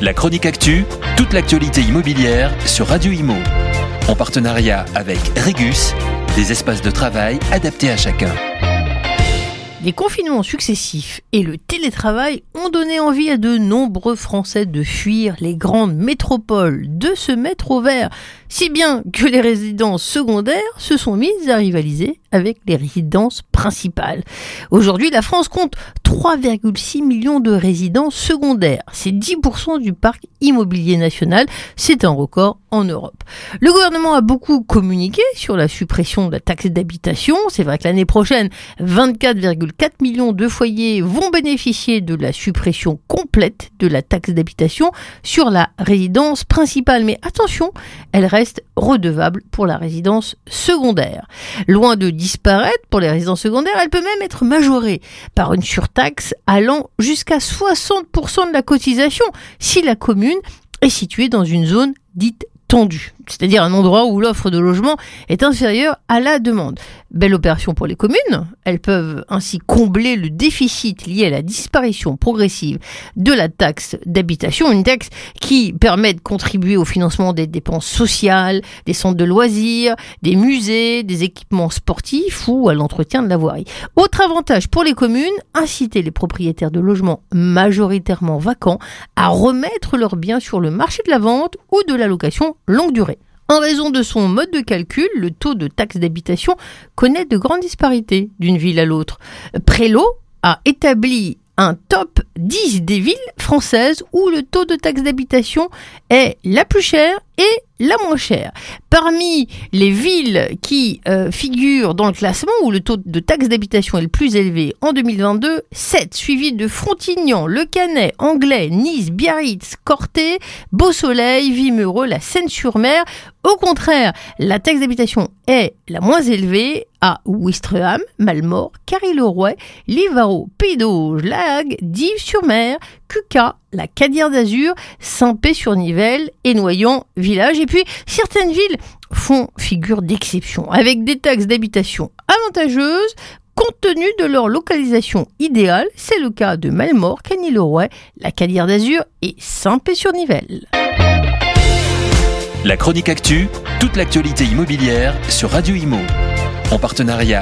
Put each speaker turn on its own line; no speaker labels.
La chronique actu, toute l'actualité immobilière sur Radio Imo. En partenariat avec Regus, des espaces de travail adaptés à chacun.
Les confinements successifs et le télétravail ont donné envie à de nombreux Français de fuir les grandes métropoles, de se mettre au vert, si bien que les résidences secondaires se sont mises à rivaliser avec les résidences principales. Aujourd'hui, la France compte 3,6 millions de résidences secondaires. C'est 10% du parc immobilier national. C'est un record en Europe. Le gouvernement a beaucoup communiqué sur la suppression de la taxe d'habitation. C'est vrai que l'année prochaine, 24,4 millions de foyers vont bénéficier de la suppression complète de la taxe d'habitation sur la résidence principale. Mais attention, elle reste redevable pour la résidence secondaire. Loin de disparaître pour les résidences secondaires, elle peut même être majorée par une surtaxe allant jusqu'à 60% de la cotisation si la commune est située dans une zone dite tendue c'est-à-dire un endroit où l'offre de logement est inférieure à la demande. Belle opération pour les communes, elles peuvent ainsi combler le déficit lié à la disparition progressive de la taxe d'habitation, une taxe qui permet de contribuer au financement des dépenses sociales, des centres de loisirs, des musées, des équipements sportifs ou à l'entretien de la voirie. Autre avantage pour les communes, inciter les propriétaires de logements majoritairement vacants à remettre leurs biens sur le marché de la vente ou de la location longue durée. En raison de son mode de calcul, le taux de taxe d'habitation connaît de grandes disparités d'une ville à l'autre. Prélo a établi un top 10 des villes françaises où le taux de taxe d'habitation est la plus chère et la moins chère. Parmi les villes qui euh, figurent dans le classement où le taux de taxe d'habitation est le plus élevé en 2022, 7, suivi de Frontignan, Le Canet, Anglais, Nice, Biarritz, Corté, Beau-Soleil, Vimereux, la Seine-sur-Mer. Au contraire, la taxe d'habitation est la moins élevée à Ouistreham, Malmort, Carry-le-Roi, Livaro, Pays d'Auge, Lague, Dives-sur-Mer, Cuca, la Cadière d'Azur, Saint-Pé-sur-Nivelle et Noyant Village. Et puis, certaines villes font figure d'exception, avec des taxes d'habitation avantageuses, compte tenu de leur localisation idéale. C'est le cas de Malmort, Cagny-le-Roi, la Cadière d'Azur et Saint-Pé-sur-Nivelle.
La chronique actu, toute l'actualité immobilière sur Radio Imo. En partenariat